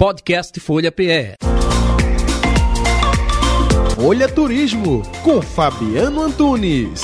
Podcast Folha PE. Folha Turismo com Fabiano Antunes.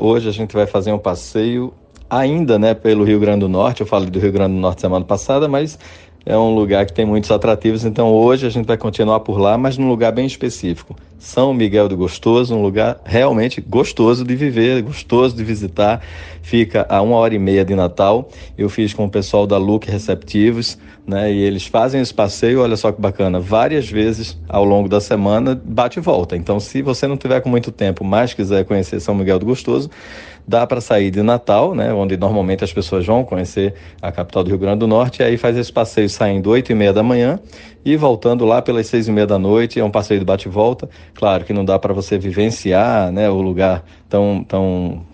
Hoje a gente vai fazer um passeio ainda, né, pelo Rio Grande do Norte. Eu falei do Rio Grande do Norte semana passada, mas é um lugar que tem muitos atrativos, então hoje a gente vai continuar por lá, mas num lugar bem específico. São Miguel do Gostoso, um lugar realmente gostoso de viver, gostoso de visitar. Fica a uma hora e meia de Natal. Eu fiz com o pessoal da Look Receptivos, né? E eles fazem esse passeio, olha só que bacana, várias vezes ao longo da semana, bate e volta. Então, se você não tiver com muito tempo, mas quiser conhecer São Miguel do Gostoso, dá para sair de Natal, né, onde normalmente as pessoas vão conhecer a capital do Rio Grande do Norte, e aí faz esse passeio saindo 8 e meia da manhã e voltando lá pelas 6 e meia da noite, é um passeio de bate-volta. Claro que não dá para você vivenciar né, o lugar tão, tão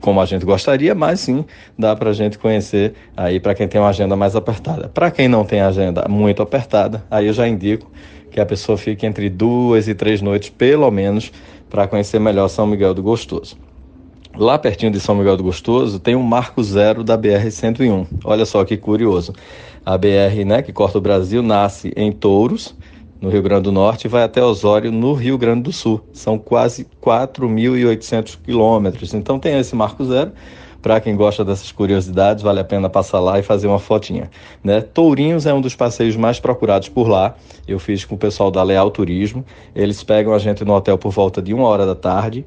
como a gente gostaria, mas sim dá para a gente conhecer aí para quem tem uma agenda mais apertada. Para quem não tem agenda muito apertada, aí eu já indico que a pessoa fique entre duas e três noites, pelo menos, para conhecer melhor São Miguel do Gostoso. Lá pertinho de São Miguel do Gostoso tem um marco zero da BR-101. Olha só que curioso. A BR, né, que corta o Brasil, nasce em Touros, no Rio Grande do Norte, e vai até Osório, no Rio Grande do Sul. São quase 4.800 quilômetros. Então tem esse marco zero. Para quem gosta dessas curiosidades, vale a pena passar lá e fazer uma fotinha. Né? Tourinhos é um dos passeios mais procurados por lá. Eu fiz com o pessoal da Leal Turismo. Eles pegam a gente no hotel por volta de uma hora da tarde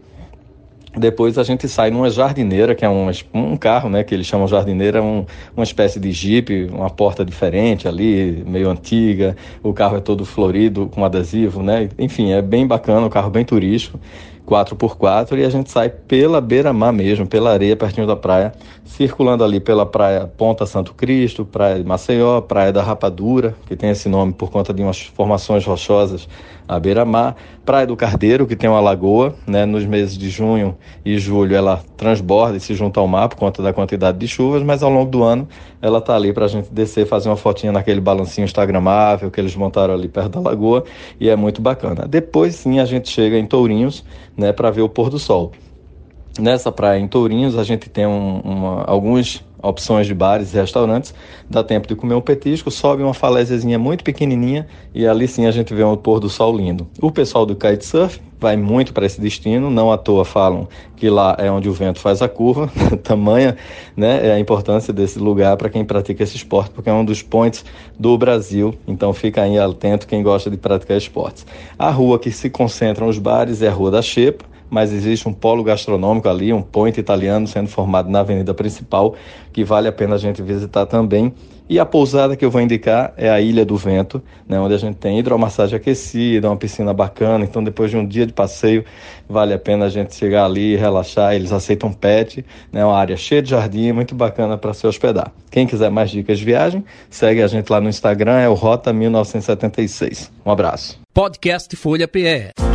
depois a gente sai numa jardineira, que é um, um carro, né, que eles chamam jardineira, um, uma espécie de jipe, uma porta diferente ali, meio antiga. O carro é todo florido, com adesivo, né? Enfim, é bem bacana, o carro bem turístico. 4x4 e a gente sai pela beira-mar mesmo, pela areia, pertinho da praia, circulando ali pela praia Ponta Santo Cristo, praia de Maceió, praia da Rapadura, que tem esse nome por conta de umas formações rochosas à beira-mar, praia do Cardeiro, que tem uma lagoa, né, nos meses de junho e julho ela transborda e se junta ao mar por conta da quantidade de chuvas, mas ao longo do ano ela tá ali para a gente descer, fazer uma fotinha naquele balancinho instagramável que eles montaram ali perto da lagoa e é muito bacana. Depois sim a gente chega em Tourinhos, né, para ver o pôr do sol. Nessa praia em Tourinhos, a gente tem um, uma, algumas opções de bares e restaurantes. Dá tempo de comer um petisco, sobe uma falésiazinha muito pequenininha e ali sim a gente vê um pôr do sol lindo. O pessoal do kitesurf vai muito para esse destino, não à toa falam que lá é onde o vento faz a curva, tamanha né, é a importância desse lugar para quem pratica esse esporte, porque é um dos pontos do Brasil, então fica aí atento quem gosta de praticar esportes. A rua que se concentram os bares é a Rua da Xepa, mas existe um polo gastronômico ali, um point italiano sendo formado na avenida principal, que vale a pena a gente visitar também. E a pousada que eu vou indicar é a Ilha do Vento, né, onde a gente tem hidromassagem aquecida, uma piscina bacana. Então, depois de um dia de passeio, vale a pena a gente chegar ali e relaxar. Eles aceitam pet, né, uma área cheia de jardim, muito bacana para se hospedar. Quem quiser mais dicas de viagem, segue a gente lá no Instagram, é o Rota 1976. Um abraço. Podcast Folha PE.